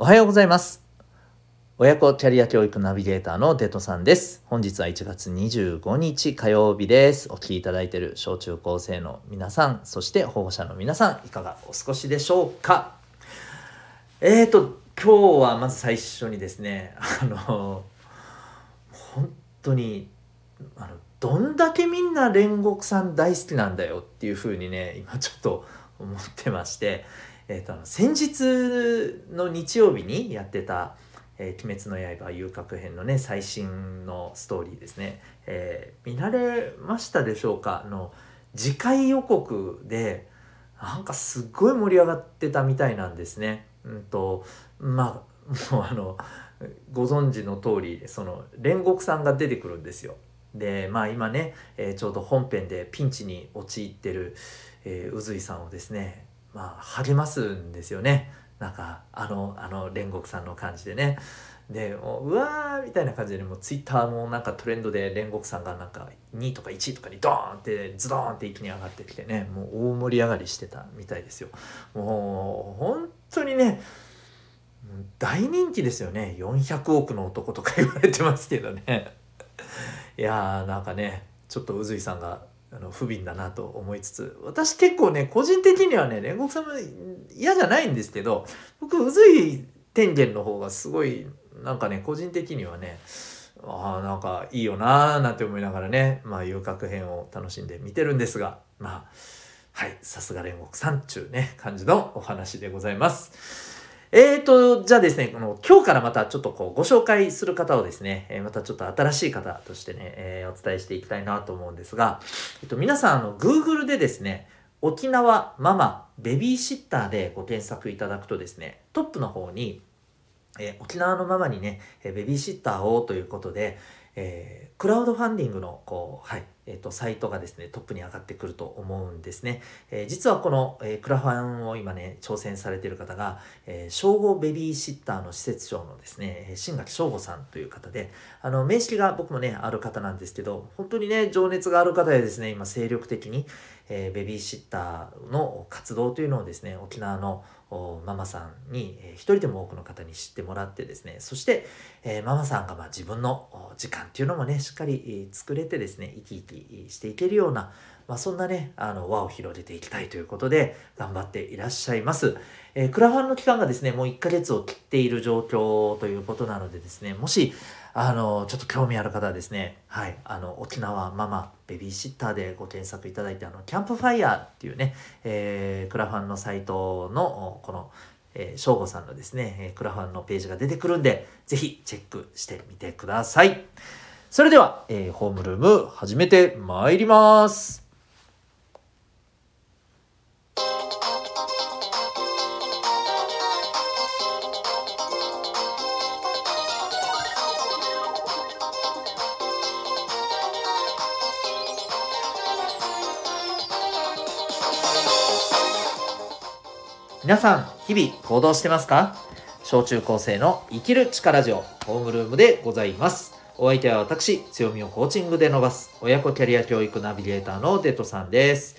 おはようございます。親子キャリア教育ナビゲーターのデトさんです。本日は1月25日火曜日です。お聞きいただいている小中高生の皆さん、そして保護者の皆さん、いかがお過ごしでしょうか？えーと、今日はまず最初にですね、あの、本当に、あの、どんだけみんな煉獄さん大好きなんだよっていうふうにね、今ちょっと思ってまして、えーと、先日の日曜日にやってた「えー鬼滅の刃」遊郭編のね最新のストーリーですね、えー見慣れましたでしょうか？の次回予告でなんかすっごい盛り上がってたみたいなんですね。うんとまあもうあのご存知の通りその煉獄さんが出てくるんですよ。でまあ今ね、えーちょうど本編でピンチに陥ってる、えー宇髄さんをですねまあ励ますんですよね。なんかあのあの煉獄さんの感じでね。でもううわーみたいな感じでもうツイッターもなんかトレンドで煉獄さんがなんか2とか1とかにドーンってズドーンって一気に上がってきてねもう大盛り上がりしてたみたいですよ。もう本当にね大人気ですよね。400億の男とか言われてますけどね。いやーなんかねちょっと宇髄さんがあの不憫だなと思いつつ私結構ね個人的にはね煉獄さんも嫌じゃないんですけど僕宇髄天元の方がすごいなんかね個人的にはねああなんかいいよなーなんて思いながらねまあ遊郭編を楽しんで見てるんですがまあはいさすが煉獄さんっちゅうね感じのお話でございます。えーと、じゃあですね、この今日からまたちょっとこうご紹介する方をですね、またちょっと新しい方としてね、えーお伝えしていきたいなと思うんですが、えっと、皆さん、あの、Google でですね、沖縄ママベビーシッターでご検索いただくとですね、トップの方に、えー沖縄のママにね、えベビーシッターをということで、えークラウドファンディングのこう、はいえー、とサイトがですねトップに上がってくると思うんですね、えー実はこの、えークラファンを今ね挑戦されている方が、えー、正午ベビーシッターの施設長のですね新垣正吾さんという方であの面識が僕もねある方なんですけど本当にね情熱がある方でですね今精力的に、えーベビーシッターの活動というのをですね沖縄のママさんに、えー一人でも多くの方に知ってもらってですねそして、えーママさんがまあ自分の時間っていうのもねしっかり作れてですね生き生きしていけるような、まあ、そんなねあの輪を広げていきたいということで頑張っていらっしゃいます。えークラファンの期間がですねもう1ヶ月を切っている状況ということなのでですねもしあのちょっと興味ある方はですねはいあの沖縄ママベビーシッターでご検索いただいてあのキャンプファイヤーっていうね、えークラファンのサイトのこのえー、正吾さんのですね、えクラファンのページが出てくるんで、ぜひチェックしてみてください。それでは、えーホームルーム始めてまいります。皆さん、日々行動してますか？小中高生の生きる力ジオホームルームでございます。お相手は私、強みをコーチングで伸ばす親子キャリア教育ナビゲーターのデトさんです。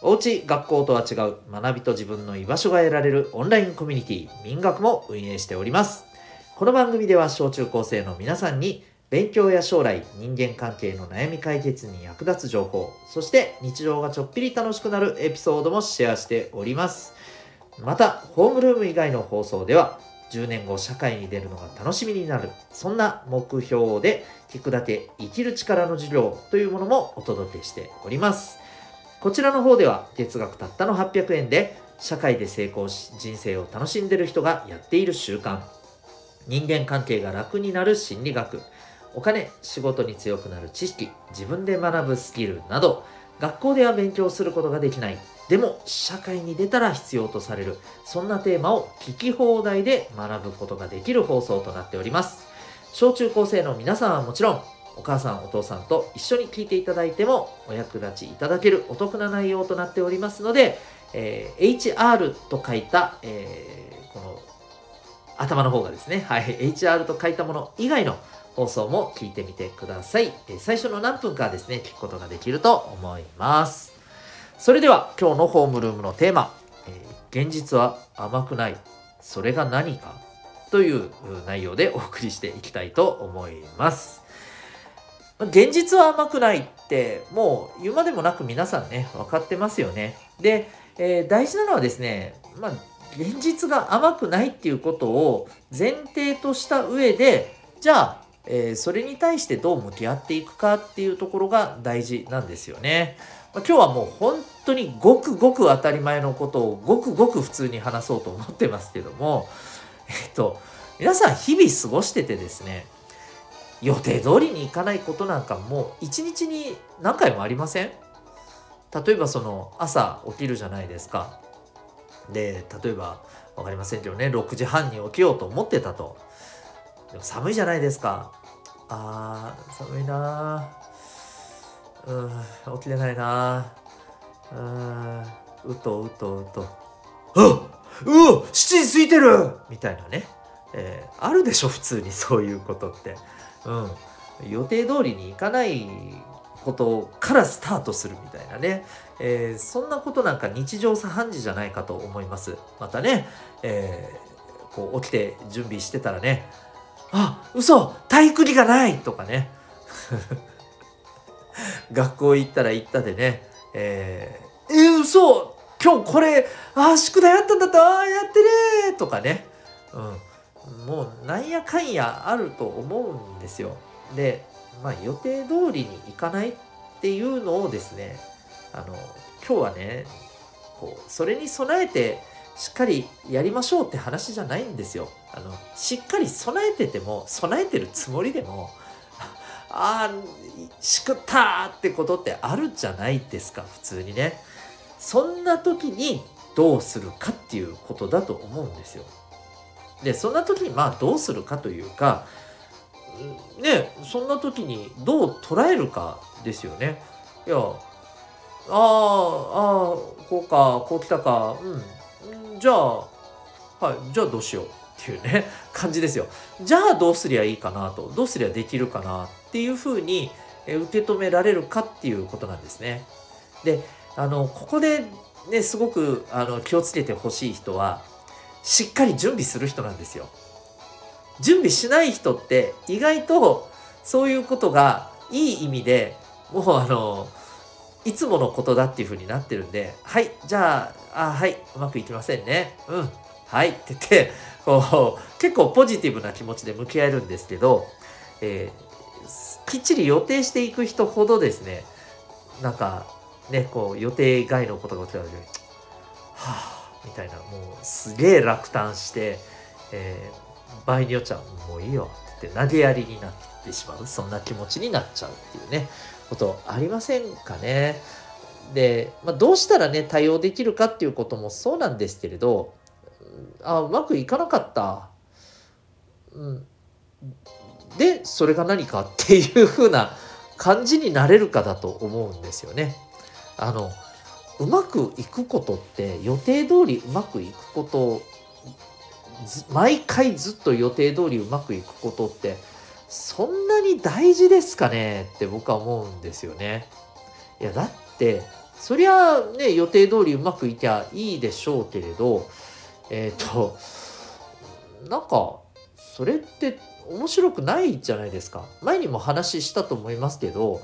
おうち、学校とは違う学びと自分の居場所が得られるオンラインコミュニティ民学も運営しております。この番組では小中高生の皆さんに勉強や将来、人間関係の悩み解決に役立つ情報、そして日常がちょっぴり楽しくなるエピソードもシェアしております。また、ホームルーム以外の放送では、10年後社会に出るのが楽しみになる、そんな目標で、聞くだけ生きる力の授業というものもお届けしております。こちらの方では、月額たったの800円で、社会で成功し、人生を楽しんでる人がやっている習慣、人間関係が楽になる心理学、お金、仕事に強くなる知識、自分で学ぶスキルなど、学校では勉強することができない、でも社会に出たら必要とされる、そんなテーマを聞き放題で学ぶことができる放送となっております。小中高生の皆さんはもちろん、お母さんお父さんと一緒に聞いていただいてもお役立ちいただけるお得な内容となっておりますので、えー HR と書いた、えーこの頭の方がですね、はい、HR と書いたもの以外の放送も聞いてみてください。えー最初の何分かですね、聞くことができると思います。それでは今日のホームルームのテーマ、えー現実は甘くない。それが何か？という内容でお送りしていきたいと思います。現実は甘くないってもう言うまでもなく皆さんね分かってますよね。で、えー、大事なのはですね、まあ、現実が甘くないっていうことを前提とした上でじゃあ、えー、それに対してどう向き合っていくかっていうところが大事なんですよね。今日はもう本当にごくごく当たり前のことをごくごく普通に話そうと思ってますけども えっと皆さん日々過ごしててですね予定通りにいかないことなんかもう一日に何回もありません？例えばその朝起きるじゃないですか。で例えば分かりませんけどね6時半に起きようと思ってたと。でも寒いじゃないですか。あー寒いなうん起きれないな。うんうとうとうと。あっうわ7時過ぎてる。みたいなね、えー、あるでしょ普通にそういうことって。うん、予定通りにいかないことからスタートするみたいなね、えー、そんなことなんか日常茶飯事じゃないかと思います。またね、えー、こう起きて準備してたらね。あ嘘体育着がないとかね 学校行ったら行ったでね。えー、えー、嘘！今日これあ宿題あったんだった。あやってねとかね。うん。もうなんやかんやあると思うんですよ。で、まあ、予定通りにいかないっていうのをですねあの今日はねこうそれに備えてしっかりやりましょうって話じゃないんですよ。あのしっかり備えてても備えてるつもりでもああしくったってことってあるじゃないですか普通にね。そんな時にどうするかっていうことだと思うんですよ。でそんな時にまあどうするかというかねそんな時にどう捉えるかですよね。いやああああこうかこう来たかうんじゃあはいじゃあどうしようっていうね感じですよ。じゃあどうすりゃいいかなとどうすりゃできるかなっていうふうに受け止められるかっていうことなんですね。であのここでねすごくあの気をつけてほしい人はしっかり準備する人なんですよ。準備しない人って意外とそういうことがいい意味でもうあのいつものことだっていう風になってるんではいじゃああはいうまくいきませんねうんはいって言ってこう結構ポジティブな気持ちで向き合えるんですけど、えー、きっちり予定していく人ほどですねなんかねこう予定外のことが起きた時にはあみたいなもうすげえ落胆して、えー、場合によっちゃもういいよって投げやりになってしまうそんな気持ちになっちゃうっていうねことありませんかね。で、まあ、どうしたらね対応できるかっていうこともそうなんですけれどあうまくいかなかった。うん、でそれが何かっていう風な感じになれるかだと思うんですよね。あのうまくいくことって予定通りうまくいくこと毎回ずっと予定通りうまくいくことってそんなに大事ですかねって僕は思うんですよね。いやだってそりゃね予定通りうまくいきゃいいでしょうけれどえっ、ー、となんかそれって面白くないじゃないですか。前にも話したと思いますけど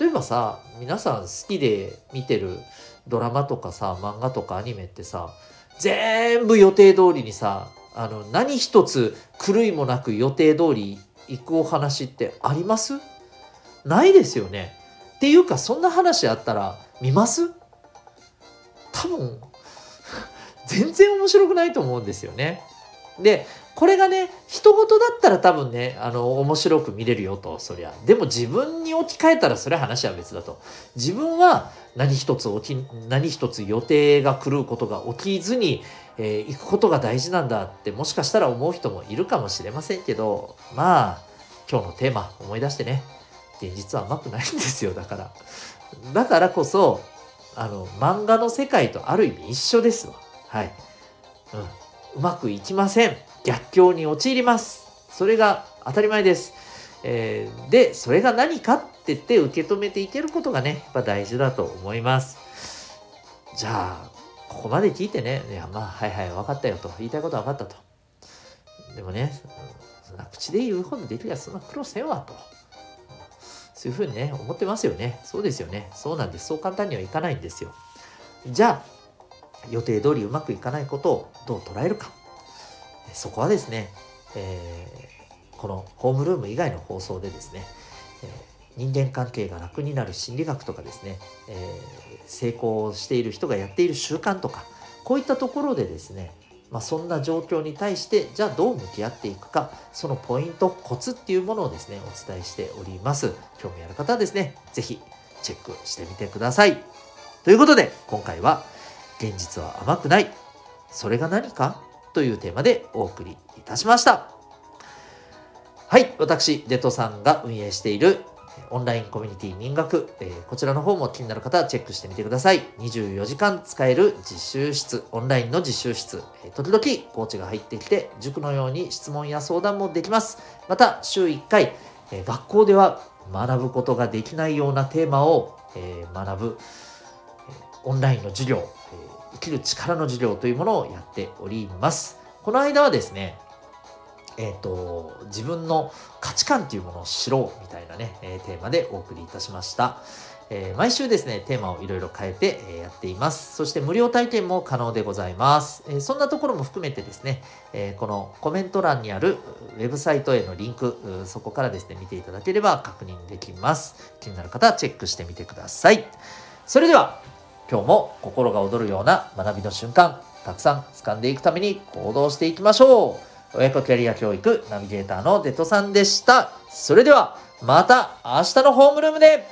例えばさ皆さん好きで見てるドラマとかさ漫画とかアニメってさ全部予定通りにさあの何一つ狂いもなく予定通り行くお話ってあります？ないですよね。っていうかそんな話あったら見ます？多分 全然面白くないと思うんですよね。でこれがね人事だったら多分ねあの面白く見れるよとそりゃ。でも自分に置き換えたらそれは話は別だと。自分は何一つ起き何一つ予定が狂うことが起きずに、えー、行くことが大事なんだってもしかしたら思う人もいるかもしれませんけどまあ今日のテーマ思い出してね。現実は甘くないんですよだから。だからこそあの漫画の世界とある意味一緒ですわ。はい、うん、うまくいきません。逆境に陥りますそれが当たり前です、えー、でそれが何かって言って受け止めていけることがねやっぱ大事だと思いますじゃあここまで聞いてねいやまあはいはい分かったよと言いたいことは分かったとでもね、そんな口で言うほどできりゃそんな苦労せんわと。そういうふうにね、思ってますよね。そうですよね。そうなんです。そう簡単にはいかないんですよ。じゃあ、予定通りうまくいかないことをどう捉えるか。そこはですね、えー、このホームルーム以外の放送でですね、えー、人間関係が楽になる心理学とかですね、えー、成功している人がやっている習慣とかこういったところでですね、まあ、そんな状況に対してじゃあどう向き合っていくかそのポイントコツっていうものをですねお伝えしております。興味ある方はですね是非チェックしてみてください。ということで今回は現実は甘くない。それが何か？というテーマでお送りいたしましたはい私デトさんが運営しているオンラインコミュニティ民学、えー、こちらの方も気になる方はチェックしてみてください。24時間使える実習室、オンラインの実習室、えー、時々コーチが入ってきて、塾のように質問や相談もできます。また、週1回、えー、学校では学ぶことができないようなテーマを、え学ぶ、えオンラインの授業、きる力の授業というものをやっております。この間はですね、えっ、ー、と、自分の価値観というものを知ろうみたいなね、えー、テーマでお送りいたしました。えー、毎週ですね、テーマをいろいろ変えて、えやっています。そして無料体験も可能でございます。えそんなところも含めてですね、えこのコメント欄にあるウェブサイトへのリンク、そこからですね、見ていただければ確認できます。気になる方はチェックしてみてください。それでは、今日も心が躍るような学びの瞬間、たくさん掴んでいくために行動していきましょう。親子キャリア教育ナビゲーターのデトさんでした。それではまた明日のホームルームで